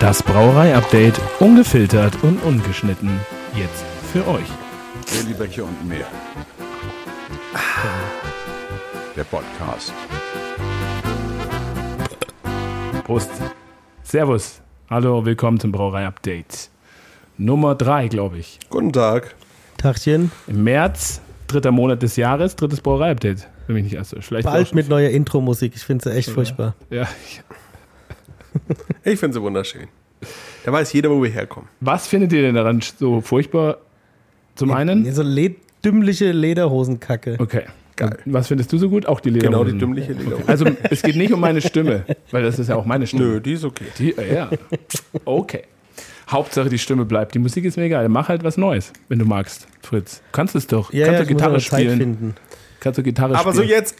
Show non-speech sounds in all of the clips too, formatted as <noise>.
Das Brauerei-Update ungefiltert und ungeschnitten. Jetzt für euch. Lillibäche und mehr. Der Podcast. Prost. Servus. Hallo, willkommen zum Brauerei-Update. Nummer 3, glaube ich. Guten Tag. Tagchen. Im März, dritter Monat des Jahres, drittes Brauerei-Update. Wenn mich nicht erst Vielleicht auch Bald mit neuer Intro-Musik. Ich finde sie echt furchtbar. Ja. Ich finde sie wunderschön. Da weiß jeder, wo wir herkommen. Was findet ihr denn daran so furchtbar? Zum einen? So le dümmliche Lederhosenkacke. Okay. Geil. Und was findest du so gut? Auch die Lederhosen. Genau, die dümmliche Lederhose. Also es geht nicht um meine Stimme, weil das ist ja auch meine Stimme. Nö, die ist okay. Die, äh, ja. Okay. Hauptsache die Stimme bleibt. Die Musik ist mir egal. Mach halt was Neues, wenn du magst, Fritz. Du kannst es doch. Ja, kannst ja, du ich muss Gitarre spielen. Kannst du Gitarre Aber so spielen. jetzt,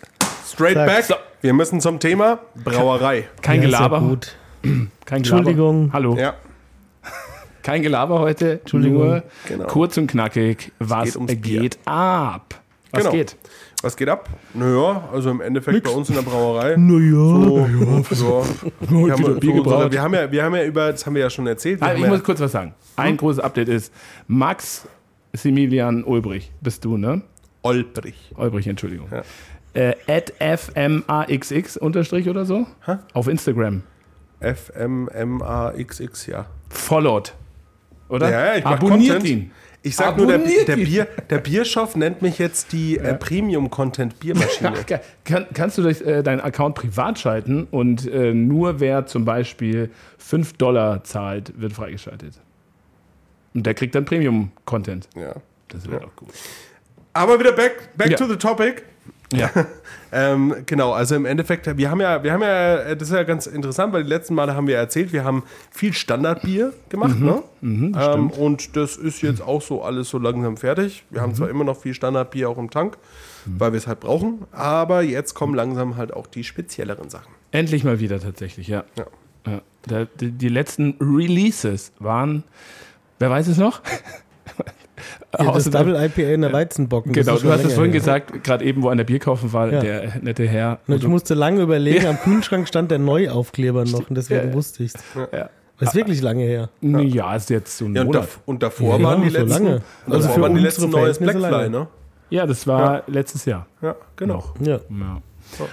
straight Sag. back. So. Wir müssen zum Thema Brauerei. Kein Ja, ja Gelaber. gut. <clears throat> Kein Gelaber. Entschuldigung. Hallo. Ja, Kein Gelaber heute. Entschuldigung. Nur Genau. kurz und knackig. Was geht geht, Bier. ab? Was Genau. geht? was geht ab? Naja, also im Endeffekt bei uns in der Brauerei. Naja. So, so, wir, haben, Bier so, so, gebraut. wir, haben ja, wir haben ja über, das haben wir ja schon erzählt. Haben ich ja, muss kurz was sagen. Ein großes Update ist, Max Similian Ulbrich, bist du, ne? Olbrich. Ulbrich, Entschuldigung. Ja. Äh, at FMAXX unterstrich oder so? Hä? Auf Instagram. FMMAXX, ja. Followed. Oder? Ja, ja, ich Abonniert Content. ihn. Ich sag nur, der, Abonniert der. Bier, der Bierschoff nennt mich jetzt die äh, Premium-Content-Biermaschine. Ach, <laughs> geil. Kann, kannst du durch, äh, deinen Account privat schalten und äh, nur wer zum Beispiel 5 Dollar zahlt, wird freigeschaltet. Und der kriegt dann Premium-Content. ja. Das wäre doch gut. Aber wieder back, back Ja. to the topic. Ja. <laughs> Ähm, genau, also im Endeffekt, wir haben ja, wir haben ja, äh, das ist ja ganz interessant, weil die letzten Male haben wir erzählt, wir haben viel Standardbier gemacht, ne? ähm, und das ist jetzt auch so alles so langsam fertig. Wir haben zwar immer noch viel Standardbier auch im Tank, weil wir es halt brauchen, aber jetzt kommen langsam halt auch die spezielleren Sachen. Endlich mal wieder tatsächlich, ja. Ja. ja. Die letzten Releases waren, wer weiß es noch? Ja, das Double IPA in der Weizenbocken. Genau, du hast es vorhin her. gesagt, gerade eben, wo an der Bierkaufen war, Ja. der nette Herr. Und Ich musste lange überlegen, am Kühlschrank stand der Neuaufkleber noch und deswegen Ja, ja. wusste ich es. ja. Das ist wirklich lange her. ja, ist jetzt so ein Ja, und, Monat. und davor Ja, waren die so letzten, lange. Also davor für waren die unsere letzten neues Blackfly, ne? Ja, das war letztes Jahr. Ja, genau. Ja. Ja.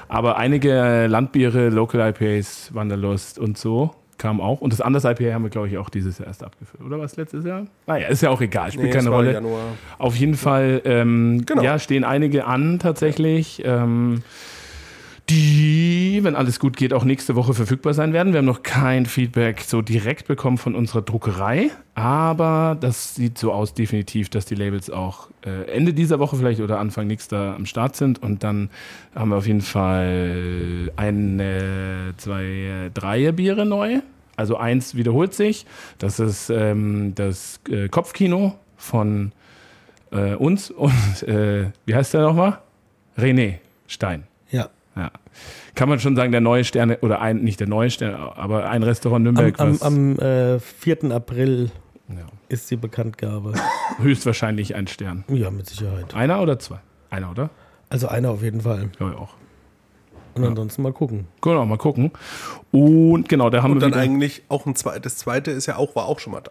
Aber einige Landbiere, Local IPAs, Wanderlust und so kamen auch. Und das Anders IPA haben wir, glaube ich, auch dieses Jahr erst abgeführt. Oder was letztes Jahr? Naja, ist ja auch egal, spielt Nee, keine Rolle. Januar. Auf jeden Fall, ähm, Genau. ja, stehen einige an tatsächlich, ähm, die, wenn alles gut geht, auch nächste Woche verfügbar sein werden. Wir haben noch kein Feedback so direkt bekommen von unserer Druckerei, aber das sieht so aus definitiv, dass die Labels auch äh, Ende dieser Woche vielleicht oder Anfang nächster am Start sind und dann haben wir auf jeden Fall eine, zwei, drei Biere neu. Also eins wiederholt sich. Das ist ähm, das äh, Kopfkino von äh, uns und äh, wie heißt der nochmal? René Stein. ja. Ja. Kann man schon sagen, der neue Sterne, oder ein, nicht der neue Stern, aber ein Restaurant Am, Nürnberg, am, was am äh, 4. April ja, ist die Bekanntgabe. <laughs> höchstwahrscheinlich ein Stern. Ja, mit Sicherheit. Einer oder zwei? Einer, oder? Also einer auf jeden Fall. Ja, auch. Und ansonsten mal gucken. Genau, mal gucken. Und genau, da haben Und wir dann wieder, eigentlich auch ein zweites, das zweite ist ja auch, war auch schon mal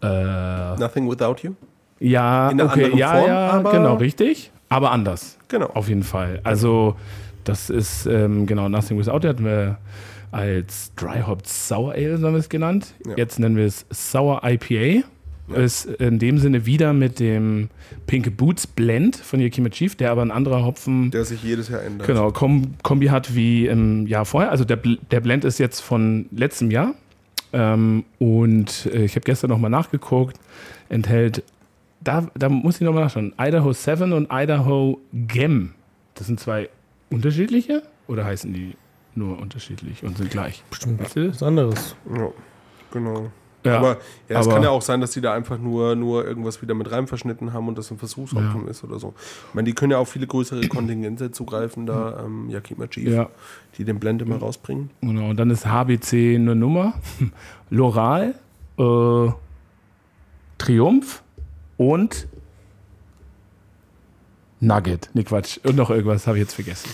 da. äh, Nothing Without You. ja, in einer okay, anderen ja, Form, ja, aber- genau, richtig. Aber anders. Genau. Auf jeden Fall. Also, das ist, ähm, genau, Nothing Without, hatten wir als Dry Hop Sour Ale, so haben wir es genannt. Ja. Jetzt nennen wir es Sour IPA. Ist in dem Sinne wieder mit dem Pink Boots Blend von Yakima Chief, der aber ein anderer Hopfen Der sich jedes Jahr ändert. genau, Kom Kombi hat wie im Jahr vorher. Also der, Bl der Blend ist jetzt von letztem Jahr. Ähm, und äh, ich habe gestern nochmal nachgeguckt, enthält, da, da muss ich nochmal nachschauen, Idaho 7 und Idaho Gem. Das sind zwei unterschiedliche oder heißen die nur unterschiedlich und sind gleich? Bestimmt Weißt du das? was anderes. Ja, genau. Ja, aber ja, es aber- kann ja auch sein, dass die da einfach nur, nur irgendwas wieder mit rein verschnitten haben und das ein Versuchshopfen ist oder so. Ich meine, die können ja auf viele größere Kontingente zugreifen, da ähm, Yakima Chief, ja, die den Blend immer rausbringen. genau. Und dann ist HBC eine Nummer, <laughs> Loral, äh, Triumph und Nugget. Nee, Quatsch. Und noch irgendwas habe ich jetzt vergessen.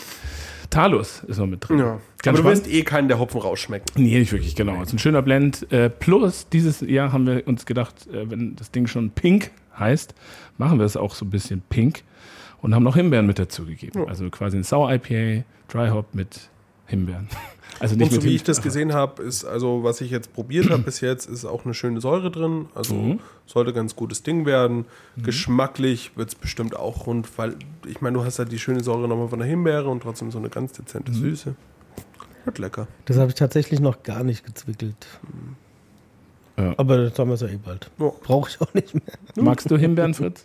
Talus ist noch mit drin. Ja. Ganz Aber du wirst eh keinen der Hopfen rausschmecken. Nee, nicht wirklich, genau. Es ist ein schöner Blend. Äh, plus, dieses Jahr haben wir uns gedacht, äh, wenn das Ding schon pink heißt, machen wir es auch so ein bisschen pink und haben noch Himbeeren mit dazugegeben. Also quasi ein Sour IPA, Dry Hop mit Himbeeren. Also nicht Und so mit wie ich das gesehen habe, ist also, was ich jetzt probiert habe bis jetzt, ist auch eine schöne Säure drin. Also Mhm. sollte ganz gutes Ding werden. Geschmacklich wird es bestimmt auch rund, weil ich meine, du hast halt die schöne Säure nochmal von der Himbeere und trotzdem so eine ganz dezente Mhm. Süße. Wird lecker. Das habe ich tatsächlich noch gar nicht gezwickelt. Ja. Aber das haben wir ja eh bald. Ja. Brauche ich auch nicht mehr. Magst du Himbeeren, Fritz?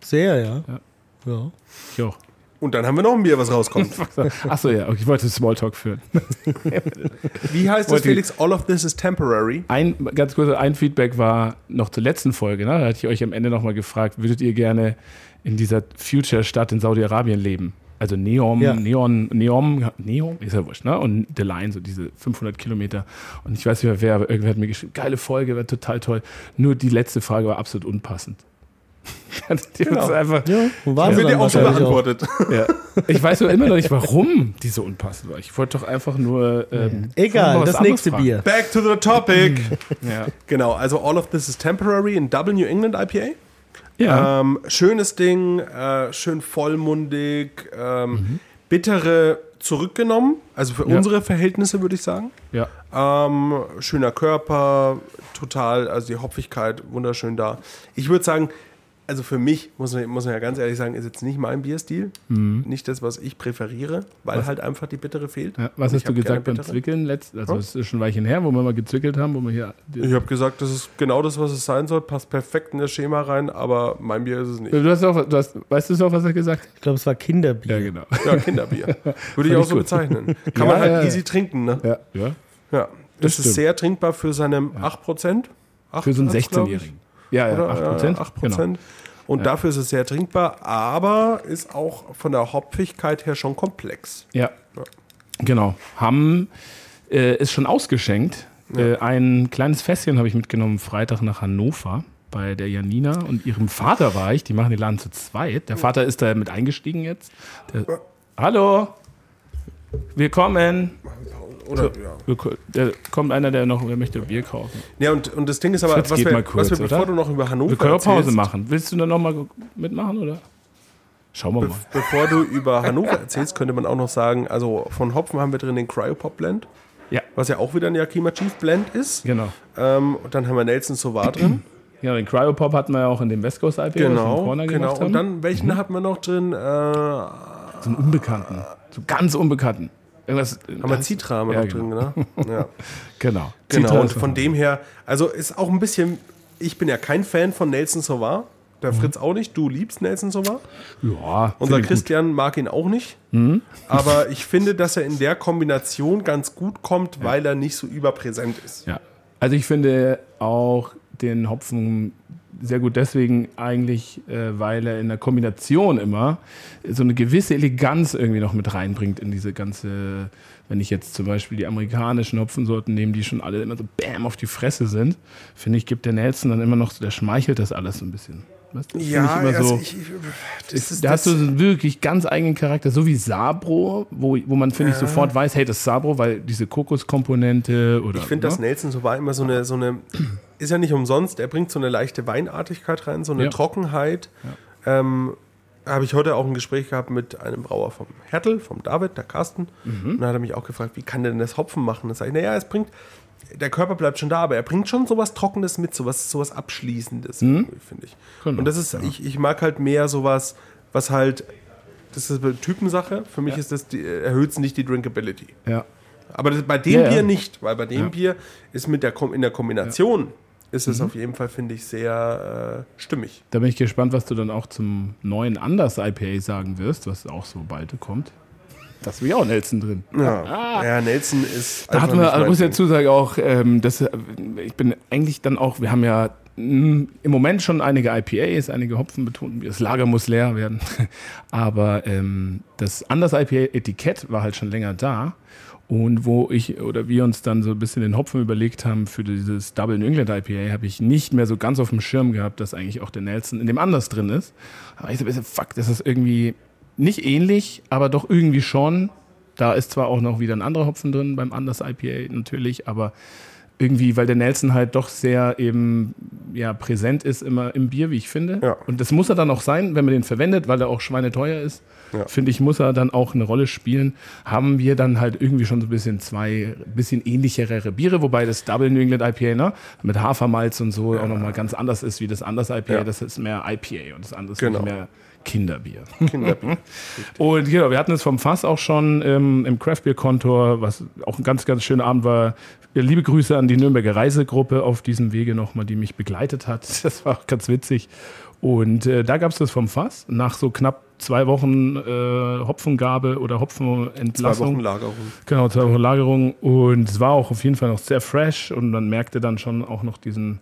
Sehr, ja. Ja. ja. Ich auch. Und dann haben wir noch ein Bier, was rauskommt. <laughs> Achso, ja, ich wollte Smalltalk führen. <laughs> Wie heißt das, Felix? All of this is temporary. Ein, ganz kurz, ein Feedback war noch zur letzten Folge. Ne? Da hatte ich euch am Ende nochmal gefragt, würdet ihr gerne in dieser Future-Stadt in Saudi-Arabien leben? Also Neom, Ja. Neon, Neom, Neom, ist ja wurscht, ne? Und The Line, so diese 500 Kilometer. Und ich weiß nicht mehr wer, aber irgendwer hat mir geschrieben, geile Folge, war total toll. Nur die letzte Frage war absolut unpassend. Die Genau. ist einfach, Ja, war Haben wir dir auch schon wahrscheinlich auch. beantwortet. ja. Ich weiß nur immer noch nicht, warum die so unpassend war. Ich wollte doch einfach nur. Ähm, Egal, das nächste fragen. Bier. Back to the topic. <laughs> Ja. genau, also All of this is temporary in Double New England IPA. ja. Ähm, schönes Ding, äh, schön vollmundig, ähm, Mhm. bittere zurückgenommen, also für Ja. unsere Verhältnisse würde ich sagen. ja. Ähm, schöner Körper, total, also die Hopfigkeit wunderschön da. Ich würde sagen, also für mich, muss man, muss man ja ganz ehrlich sagen, ist jetzt nicht mein Bierstil. Nicht das, was ich präferiere, weil halt einfach die bittere fehlt. Ja, was Ich hast du gesagt beim bittere. Zwickeln? Letzt, also Hm? es ist schon ein Weilchen her, wo wir mal gezwickelt haben, wo wir hier. Ich habe gesagt, das ist genau das, was es sein soll, passt perfekt in das Schema rein, aber mein Bier ist es nicht. Du hast auch, du hast, weißt du auch, was er gesagt hat? Ich glaube, es war Kinderbier. Ja, genau. Ja, Kinderbier. <laughs> Würde ich auch so gut. bezeichnen. <laughs> Kann Ja, man halt ja, ja. easy trinken, ne? Ja, ja. Ja. Das Das ist stimmt. sehr trinkbar für seine 8%. Für so einen 8, glaub ich. 16-Jährigen. Ja, ja, Oder? 8 Ja, Prozent. 8 Genau. Und dafür ist es sehr trinkbar, aber ist auch von der Hopfigkeit her schon komplex. Ja, genau. Haben äh, ist schon ausgeschenkt. Äh, ein kleines Fässchen habe ich mitgenommen Freitag nach Hannover bei der Janina und ihrem Vater war ich. Die machen den Laden zu zweit. Der Vater ist da mit eingestiegen jetzt. Der, Hallo, willkommen. Oder, ja. Willko- Da kommt einer, der noch wer möchte Bier kaufen. ja und, und das Ding ist aber, Fritz was wir, mal kurz, was wir bevor oder? du noch über Hannover Wir können auch Pause machen. Willst du dann noch mal mitmachen oder? Schauen wir be mal. bevor du über Hannover erzählst, könnte man auch noch sagen, also von Hopfen haben wir drin den Cryopop Blend, Ja, was ja auch wieder ein Yakima Chief Blend ist. genau. Ähm, und dann haben wir Nelson Sauvage drin. <clears throat> Ja, den Cryopop hatten wir ja auch in dem West Coast IPA, Genau, Corner genau. gemacht haben. Und dann, welchen hatten wir noch drin? Äh, so einen Unbekannten. So ganz Unbekannten. Irgendwas. wir Citra haben wir Ja, noch drin, ne? <laughs> Ja. Genau. Genau, Citra und von dem her, also ist auch ein bisschen, ich bin ja kein Fan von Nelson Sauvage, der Fritz auch nicht, du liebst Nelson Sauvage, Ja, unser Christian mag ihn auch nicht, aber <laughs> ich finde, dass er in der Kombination ganz gut kommt, weil er nicht so überpräsent ist. Gut. Ja. Also ich finde auch den Hopfen sehr gut deswegen eigentlich, äh, weil er in der Kombination immer so eine gewisse Eleganz irgendwie noch mit reinbringt in diese ganze, wenn ich jetzt zum Beispiel die amerikanischen Hopfensorten nehme, die schon alle immer so bam auf die Fresse sind, finde ich, gibt der Nelson dann immer noch so, der schmeichelt das alles so ein bisschen. Weißt du? Finde ich immer so, ich, das ist, da das, hast du so einen wirklich ganz eigenen Charakter, so wie Sabro, wo, wo man, finde ich, sofort weiß, hey, das ist Sabro, weil diese Kokoskomponente oder. ich finde, dass ne? Nelson Sauvage immer so eine, so eine, ist ja nicht umsonst, er bringt so eine leichte Weinartigkeit rein, so eine Ja. Trockenheit. Ähm, habe ich heute auch ein Gespräch gehabt mit einem Brauer vom Hertel, vom David, der Carsten. Mhm. Und da hat er mich auch gefragt, wie kann der denn das Hopfen machen? Da sage ich, naja, es bringt, der Körper bleibt schon da, aber er bringt schon sowas Trockenes mit, sowas, sowas Abschließendes, irgendwie, finde ich. Mhm. Genau, Und das ist, ich, ich mag halt mehr sowas, was halt, das ist eine Typensache. Für mich ist das, die, erhöht es nicht die Drinkability. Ja. Aber das, bei dem Ja, ja. Bier nicht, weil bei dem Ja. Bier ist mit der in der Kombination ist Mhm. es auf jeden Fall, finde ich, sehr äh, stimmig. Da bin ich gespannt, was du dann auch zum neuen Anders IPA sagen wirst, was auch so bald kommt. Da ist wie auch Nelson drin. Ja, ja Nelson ist. Da hatten wir, nicht also muss ich dazu sagen, auch, ähm, dass, äh, ich bin eigentlich dann auch, wir haben ja mh, im Moment schon einige IPAs, einige Hopfen betont, das Lager muss leer werden. <laughs> Aber ähm, das Anders IPA-Etikett war halt schon länger da. Und wo ich oder wir uns dann so ein bisschen den Hopfen überlegt haben für dieses Double New England IPA, habe ich nicht mehr so ganz auf dem Schirm gehabt, dass eigentlich auch der Nelson in dem anders drin ist. Aber ich so ein bisschen, fuck, das ist irgendwie nicht ähnlich, aber doch irgendwie schon. Da ist zwar auch noch wieder ein anderer Hopfen drin beim Anders IPA natürlich, aber irgendwie, weil der Nelson halt doch sehr eben ja, präsent ist immer im Bier, wie ich finde. Ja. Und das muss er dann auch sein, wenn man den verwendet, weil er auch schweineteuer ist. Ja. Finde ich, muss er dann auch eine Rolle spielen. Haben wir dann halt irgendwie schon so ein bisschen zwei, bisschen ähnlichere Biere, wobei das Double New England IPA, ne, mit Hafermalz und so auch nochmal ganz anders ist wie das Anders IPA. Ja. Das ist mehr IPA und das andere ist Genau. mehr Kinderbier. Kinderbier. <laughs> Und genau, wir hatten es vom Fass auch schon ähm, im Craftbeer-Kontor, was auch ein ganz, ganz schöner Abend war. Liebe Grüße an die Nürnberger Reisegruppe auf diesem Wege nochmal, die mich begleitet hat. <laughs> Das war auch ganz witzig. Und äh, da gab es das vom Fass. Nach so knapp zwei Wochen äh, Hopfengabe oder Zwei Hopfenentlassung. Wochen Lagerung. Genau, zwei Wochen Lagerung. Und es war auch auf jeden Fall noch sehr fresh und man merkte dann schon auch noch diesen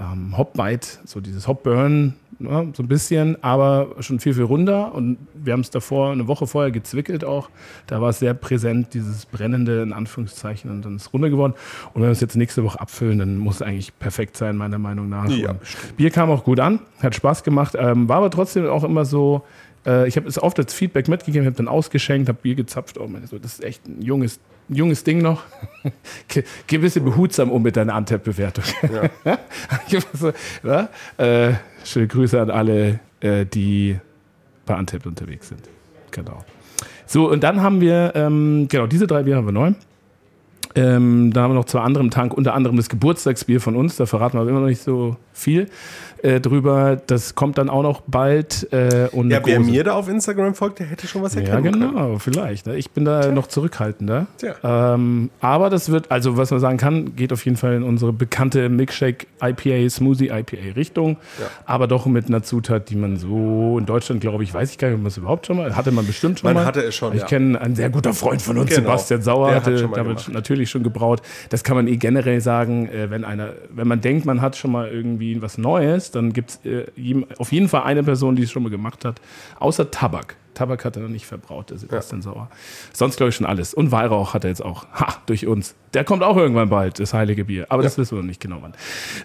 ähm, Hop-Bite, so dieses Hop-Burn, ja, so ein bisschen, aber schon viel, viel runder. Und wir haben es davor, eine Woche vorher gezwickelt auch. Da war es sehr präsent, dieses brennende, in Anführungszeichen, und dann ist es runter geworden. Und wenn wir es jetzt nächste Woche abfüllen, dann muss es eigentlich perfekt sein, meiner Meinung nach. Ja, Bier kam auch gut an, hat Spaß gemacht, ähm, war aber trotzdem auch immer so, äh, ich habe es oft als Feedback mitgegeben, habe dann ausgeschenkt, habe Bier gezapft. Oh, das ist echt ein junges, junges Ding noch. Ge- Geh ein bisschen behutsam um mit deiner Antep-Bewertung. ja? <laughs> äh, schöne Grüße an alle, äh, die bei Antep unterwegs sind. Genau. So, und dann haben wir, ähm, genau, diese drei Bier haben wir neu. Ähm, da haben wir noch zwei andere im Tank, unter anderem das Geburtstagsbier von uns, da verraten wir aber immer noch nicht so viel äh, drüber. Das kommt dann auch noch bald. Äh, und Ja, wer mir da auf Instagram folgt, der hätte schon was ja, erkennen können. genau, vielleicht. ne? Ich bin da noch zurückhaltender. Tja. Ähm, aber das wird, also was man sagen kann, geht auf jeden Fall in unsere bekannte Milkshake IPA, Smoothie IPA Richtung. Ja. Aber doch mit einer Zutat, die man so in Deutschland, glaube ich, weiß ich gar nicht, ob man es überhaupt schon mal, hatte man bestimmt schon Man mal. hatte es schon, Ich ja. kenne einen sehr guter Freund von uns, Genau. Sebastian Sauer, Der hat hatte damit gemacht. Natürlich schon gebraut. Das kann man eh generell sagen, äh, wenn einer, wenn man denkt, man hat schon mal irgendwie was Neues, dann gibt es äh, auf jeden Fall eine Person, die es schon mal gemacht hat, außer Tabak. Tabak hat er noch nicht verbraut, der Sebastian Sauer. Sonst glaube ich schon alles. Und Weihrauch hat er jetzt auch. Ha, durch uns. Der kommt auch irgendwann bald, das heilige Bier. Aber das wissen wir noch nicht genau wann.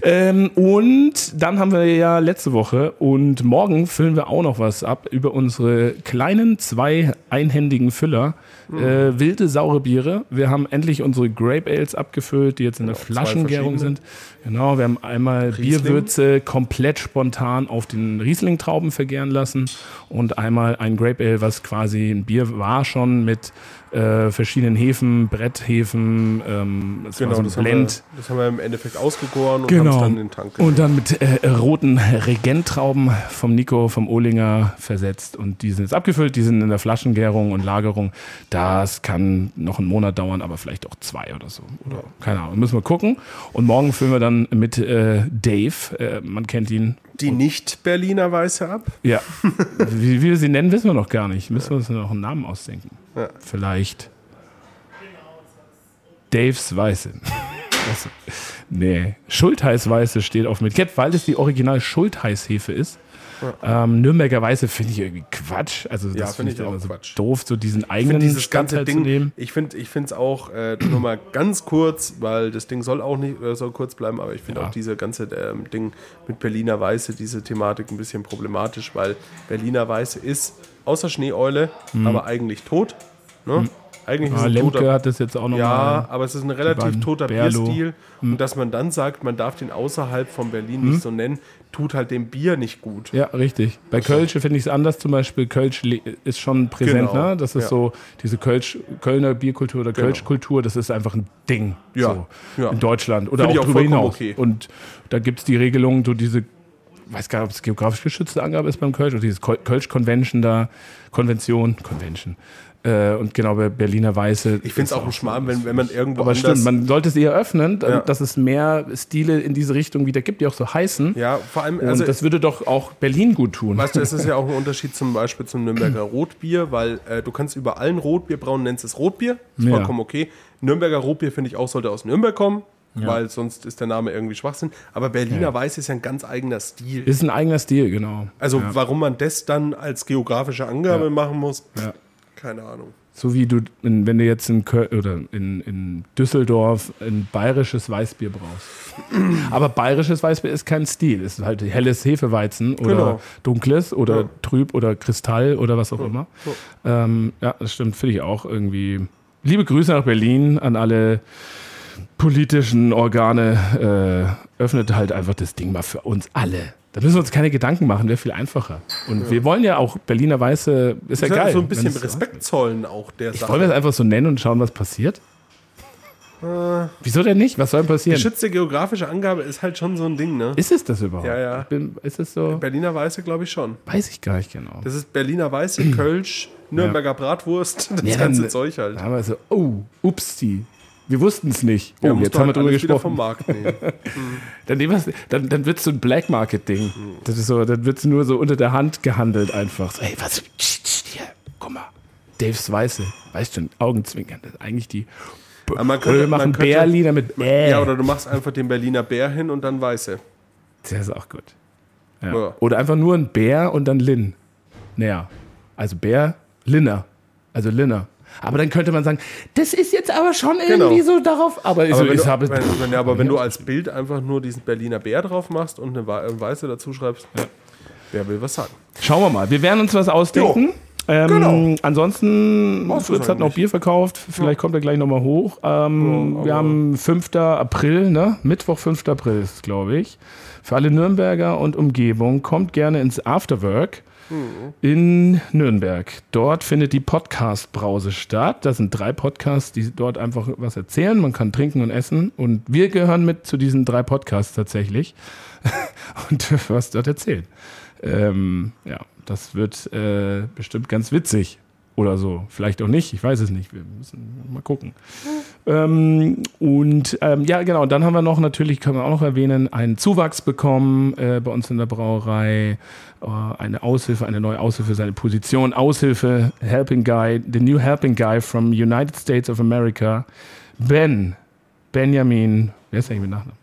Ähm, und dann haben wir ja letzte Woche und morgen füllen wir auch noch was ab über unsere kleinen zwei einhändigen Füller. Äh, wilde, saure Biere. Wir haben endlich unsere Grape Ales abgefüllt, die jetzt in der zwei Flaschengärung sind. Genau, wir haben einmal Riesling. Bierwürze komplett spontan auf den Riesling-Trauben vergären lassen und einmal ein Grape Ale, was quasi ein Bier war schon mit äh, verschiedenen Hefen, Bretthefen, ähm, war Genau, so ein das haben, wir, Blend. das haben wir im Endeffekt ausgegoren und haben es Genau. dann in den Tank Und dann mit äh, roten Regenttrauben vom Nico, vom Ohlinger versetzt. Und die sind jetzt abgefüllt, die sind in der Flaschengärung und Lagerung. Das kann noch einen Monat dauern, aber vielleicht auch zwei oder so. Oder keine Ahnung, müssen wir gucken. Und morgen füllen wir dann mit äh, Dave, äh, man kennt ihn. die Nicht-Berliner Weiße ab. Ja, <laughs> wie, wie wir sie nennen, wissen wir noch gar nicht. Müssen wir uns noch einen Namen ausdenken. Ja. Vielleicht Daves Weiße. <laughs> Nee, Schultheiß-Weiße steht auf Etikett, weil es die original Schultheiß-Hefe ist. Ähm, Nürnberger Weiße finde ich irgendwie Quatsch. Also das Ja, finde finde ich auch immer so Quatsch. doof, so diesen eigenen dieses ganze Stadtteil zu Ding, nehmen. ich finde ich es auch, äh, nur mal ganz kurz, weil das Ding soll auch nicht, äh, soll kurz bleiben, aber ich finde Ja. auch diese ganze ähm, Ding mit Berliner Weiße, diese Thematik ein bisschen problematisch, weil Berliner Weiße ist außer Schneeeule, aber eigentlich tot. Ne? Eigentlich Ah, ist es Lemke toter hat das jetzt auch nochmal. Ja, aber es ist ein relativ toter Berlo. Bierstil. Und dass man dann sagt, man darf den außerhalb von Berlin Hm? nicht so nennen, tut halt dem Bier nicht gut. Ja, richtig. Bei Kölsch finde ich es anders. Zum Beispiel Kölsch ist schon präsent. Genau. Ne? Das ist Ja. so diese Kölsch, Kölner Bierkultur oder Genau. Kölschkultur. Das ist einfach ein Ding Ja, so, ja. in Deutschland oder Finde ich auch auch vollkommen hinaus. okay. Und da gibt es die Regelung, so diese, weiß gar nicht, ob es geografisch geschützte Angabe ist beim Kölsch oder dieses Köl- Kölsch-Convention da, Konvention, Convention. Äh, und genau bei Berliner Weiße. Ich finde es auch ein Schmarrn, wenn, wenn man irgendwo aber stimmt, man sollte es eher öffnen, Ja. dass es mehr Stile in diese Richtung wieder gibt, die auch so heißen. ja, vor allem, Und also das würde doch auch Berlin gut tun. Weißt du, es ist ja auch ein <laughs> Unterschied zum Beispiel zum Nürnberger Rotbier, weil äh, du kannst über allen Rotbier brauen, nennst es Rotbier, ist Ja. vollkommen okay. Nürnberger Rotbier finde ich auch sollte aus Nürnberg kommen, weil sonst ist der Name irgendwie Schwachsinn. Aber Berliner Ja. Weiß ist ja ein ganz eigener Stil. Ist ein eigener Stil, genau. Also ja. warum man das dann als geografische Angabe Ja. machen muss, Ja. Keine Ahnung. So wie du, in, wenn du jetzt in, Köl oder in, in Düsseldorf ein bayerisches Weißbier brauchst. <clears throat> Aber bayerisches Weißbier ist kein Stil. Es ist halt helles Hefeweizen oder Genau. dunkles oder Ja. trüb oder Kristall oder was auch immer. Ähm, ja, das stimmt, finde ich auch irgendwie. Liebe Grüße nach Berlin an alle politischen Organe. Äh, öffnet halt einfach das Ding mal für uns alle. Da müssen wir uns keine Gedanken machen, wäre viel einfacher. Und wir wollen ja auch Berliner Weiße, ist ja Das ist geil. so ein bisschen Respekt zollen auch der Sache. wollen wir es einfach so nennen und schauen, was passiert? Äh. Wieso denn nicht? Was soll denn passieren? Geschützte geografische Angabe ist halt schon so ein Ding, ne? Ist es das überhaupt? Ja, ja. Ich bin, ist es so? Berliner Weiße, glaube ich schon. Weiß ich gar nicht genau. Das ist Berliner Weiße, Kölsch, Nürnberger Bratwurst, <laughs> das Ja, ganze dann- Zeug halt. Da haben wir so, oh, upsi. Wir wussten es nicht. Oh, Ja, jetzt du haben wir halt drüber gesprochen. vom Markt nehmen. <laughs> Dann, nehmen dann, dann wird es so ein Black Market-Ding. Das ist so, dann wird es nur so unter der Hand gehandelt einfach. So, hey, was? Hier, guck mal. Daves Weiße. Weißt schon, Augenzwinkern. Das ist eigentlich die. Aber man Oder könnte- wir machen könnte- Bärlieder mit Bäh. Ja, oder du machst einfach den Berliner Bär hin und dann Weiße. Das ist auch gut. Ja. Ja. Oder einfach nur ein Bär und dann Lin. Naja. Also Bär, Linner. Also Linner. Aber dann könnte man sagen, das ist jetzt aber schon Genau. irgendwie so darauf. Aber, Aber, so, wenn, ich du, habe wenn, wenn, ja, aber <laughs> wenn du als Bild einfach nur diesen Berliner Bär drauf machst und eine Wei- Weiße dazu schreibst, wer will was sagen? Schauen wir mal. Wir werden uns was ausdenken. Ähm, genau. Ansonsten, Fritz hat noch? Bier verkauft. Vielleicht kommt er gleich nochmal hoch. Ähm, wir haben 5. April, ne? Mittwoch, 5. April ist glaube ich. Für alle Nürnberger und Umgebung kommt gerne ins Afterwork in Nürnberg. Dort findet die Podcast-Brause statt. Das sind drei Podcasts, die dort einfach was erzählen. Man kann trinken und essen. Und wir gehören mit zu diesen drei Podcasts tatsächlich <laughs> und dürfen was dort erzählen. Ähm, ja, das wird äh, bestimmt ganz witzig oder so. Vielleicht auch nicht, ich weiß es nicht. Wir müssen mal gucken. Ähm, und ähm, ja, genau, dann haben wir noch, natürlich können wir auch noch erwähnen, einen Zuwachs bekommen äh, bei uns in der Brauerei. Äh, eine Aushilfe, eine neue Aushilfe, seine Position. Aushilfe, Helping Guy, the new Helping Guy from United States of America. Ben, Benjamin, wer ist eigentlich mit Nachnamen?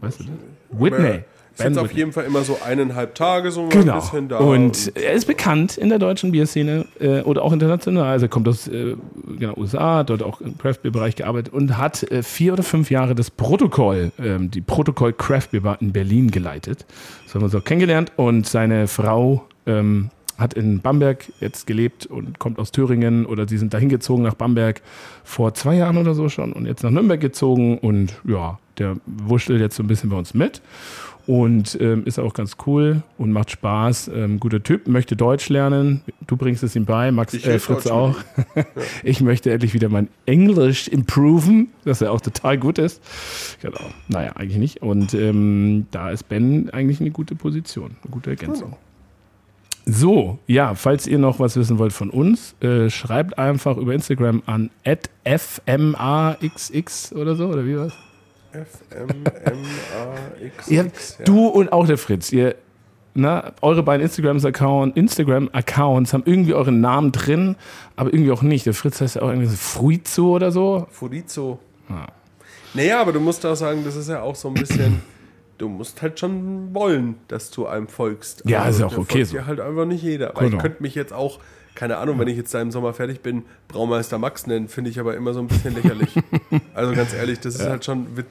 Weißt du das? Whitney. Ist jetzt auf jeden Fall immer so eineinhalb Tage so Genau. ein bisschen da. Und er ist bekannt in der deutschen Bierszene äh, oder auch international. Also er kommt aus äh, genau, USA, hat dort auch im Craft Beer Bereich gearbeitet und hat äh, vier oder fünf Jahre das Protokoll, ähm, die Protokoll Craft Beer Bar in Berlin geleitet. Das haben wir so kennengelernt und seine Frau ähm, hat in Bamberg jetzt gelebt und kommt aus Thüringen oder sie sind dahin gezogen nach Bamberg vor zwei Jahren oder so schon und jetzt nach Nürnberg gezogen und ja, der wurschtelt jetzt so ein bisschen bei uns mit und ähm, ist auch ganz cool und macht Spaß. Ähm, guter Typ, möchte Deutsch lernen. Du bringst es ihm bei, Max äh, Fritz Deutsch auch. <laughs> ich möchte endlich wieder mein Englisch improven, dass er auch total gut ist. Genau. Naja, eigentlich nicht. Und ähm, da ist Ben eigentlich eine gute Position, eine gute Ergänzung. So, ja, falls ihr noch was wissen wollt von uns, äh, schreibt einfach über Instagram an fmaxx oder so, oder wie war's? FMMAX. Ihr, Du und auch der Fritz, ihr, na, eure beiden Instagram-Accounts haben irgendwie euren Namen drin, aber irgendwie auch nicht. Der Fritz heißt ja auch irgendwie so Fruizo oder so. Furizo. Ah. Naja, aber du musst auch sagen, das ist ja auch so ein bisschen. Du musst halt schon wollen, dass du einem folgst. Ja, ist ja auch okay folgt so. dir halt einfach nicht jeder. Weil Genau. ich könnte mich jetzt auch, keine Ahnung, wenn ich jetzt da im Sommer fertig bin, Braumeister Max nennen, finde ich aber immer so ein bisschen lächerlich. <laughs> also ganz ehrlich, das ist halt schon, wit-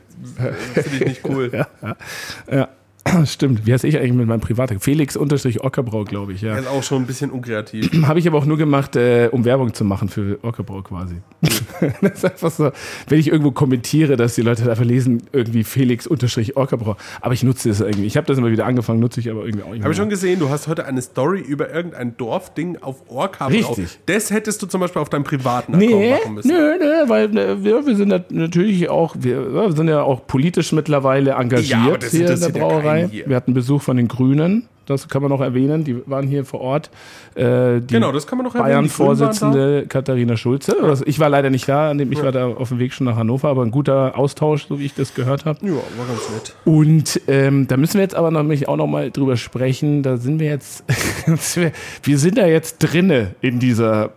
finde ich nicht cool. <laughs> Ja, <clears throat> stimmt. Wie heiße ich eigentlich mit meinem Privat? Felix unterstrich Ockerbrau, glaube ich, ja. Er ist auch schon ein bisschen unkreativ. <clears throat> Habe ich aber auch nur gemacht, äh, um Werbung zu machen für Ockerbrau quasi. <laughs> <laughs> das ist einfach so, wenn ich irgendwo kommentiere, dass die Leute einfach lesen, irgendwie Felix unterstrich Ockerbrau. Aber ich nutze es irgendwie. Ich habe das immer wieder angefangen, nutze ich aber irgendwie auch nicht Habe ich schon gesehen, du hast heute eine Story über irgendein Dorfding auf Orca Richtig. Das hättest du zum Beispiel auf deinem privaten Account Nee, machen müssen. nö, nö, weil äh, wir, wir sind nat- natürlich auch, wir, wir sind ja auch politisch mittlerweile engagiert Ja, das hier in der ja Keinen hier. wir hatten Besuch von den Grünen, das kann man noch erwähnen, die waren hier vor Ort. Äh, Genau, das kann man noch erwähnen. Bayern-Vorsitzende Katharina Schulze. Ich war leider nicht da, ich war da auf dem Weg schon nach Hannover, aber ein guter Austausch, so wie ich das gehört habe. Ja, war ganz nett. Und ähm, da müssen wir jetzt aber nämlich auch noch mal drüber sprechen. Da sind wir jetzt, <laughs> wir sind da jetzt drinne in dieser.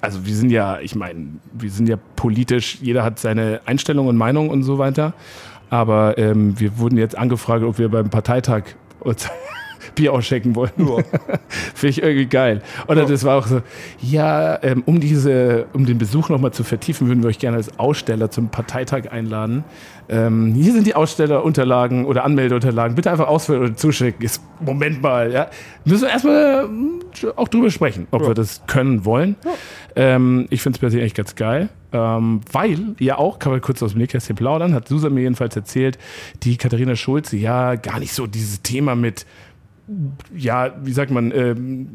Also wir sind ja, ich meine, wir sind ja politisch, jeder hat seine Einstellung und Meinung und so weiter. Aber ähm, wir wurden jetzt angefragt, ob wir beim Parteitag Bier ausschenken wollen. Ja. <laughs> Finde ich irgendwie geil. Oder das war auch so, ja, ähm, um diese, um den Besuch nochmal zu vertiefen, würden wir euch gerne als Aussteller zum Parteitag einladen. Ähm, hier sind die Ausstellerunterlagen oder Anmeldeunterlagen. Bitte einfach ausfüllen oder zuschicken. Ist, Moment mal, ja. Müssen wir erstmal ähm, auch drüber sprechen, ob wir das können wollen. Ähm, ich finde es persönlich eigentlich ganz geil. Ähm, weil ja auch, kann man kurz aus dem Nähkästchen plaudern, hat Susan mir jedenfalls erzählt, die Katharina Schulze ja gar nicht so dieses Thema mit ja, wie sagt man, ähm,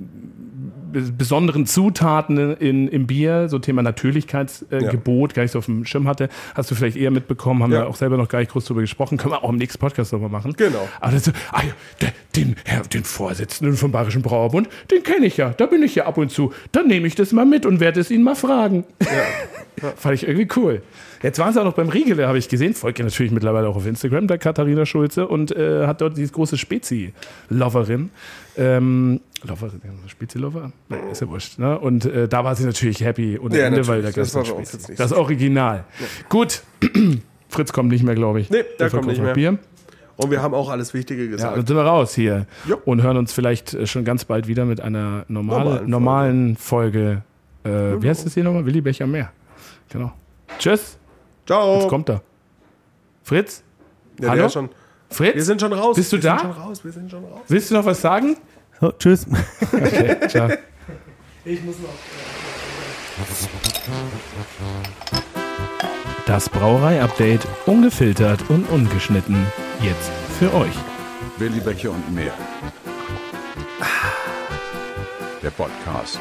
besonderen Zutaten in, im Bier, so Thema Natürlichkeitsgebot, äh, Ja. Gar nicht so auf dem Schirm hatte, hast du vielleicht eher mitbekommen, haben Ja. wir auch selber noch gar nicht groß drüber gesprochen, können wir auch im nächsten Podcast nochmal machen. Genau. Aber das, ah ja, den, Herr, den Vorsitzenden vom Bayerischen Brauerbund, den kenne ich ja, da bin ich ja ab und zu, dann nehme ich das mal mit und werde es ihn mal fragen. <laughs> Fand ich irgendwie cool. Jetzt waren sie auch noch beim Riegele, habe ich gesehen. Folgt ihr natürlich mittlerweile auch auf Instagram, der Katharina Schulze, und äh, hat dort diese große Spezi-Loverin. Ähm, Loverin, Spezi-Lover? Nee, ist ja wurscht. Ne? Und äh, da war sie natürlich happy und Ja, Ende, weil da Das war Das Original. Gut. <clears throat> Fritz kommt nicht mehr, glaube ich. Nee, der kommt nicht mehr. Bier. Und wir haben auch alles Wichtige Ja, gesagt. dann sind wir raus hier Jo. und hören uns vielleicht äh, schon ganz bald wieder mit einer normale, Normalen normalen Folge. Äh, wie heißt das hier nochmal? Willi Becher mehr. Genau. Tschüss. Ciao. Jetzt kommt er. Fritz? ja, Hallo? Fritz? wir sind schon raus. Bist du wir da? Sind schon raus. Wir sind schon raus. Willst du noch was sagen? Oh, tschüss. Okay, <laughs> ciao. Das Brauerei-Update ungefiltert und ungeschnitten. Jetzt für euch. Willi Becher und mehr. Der Podcast.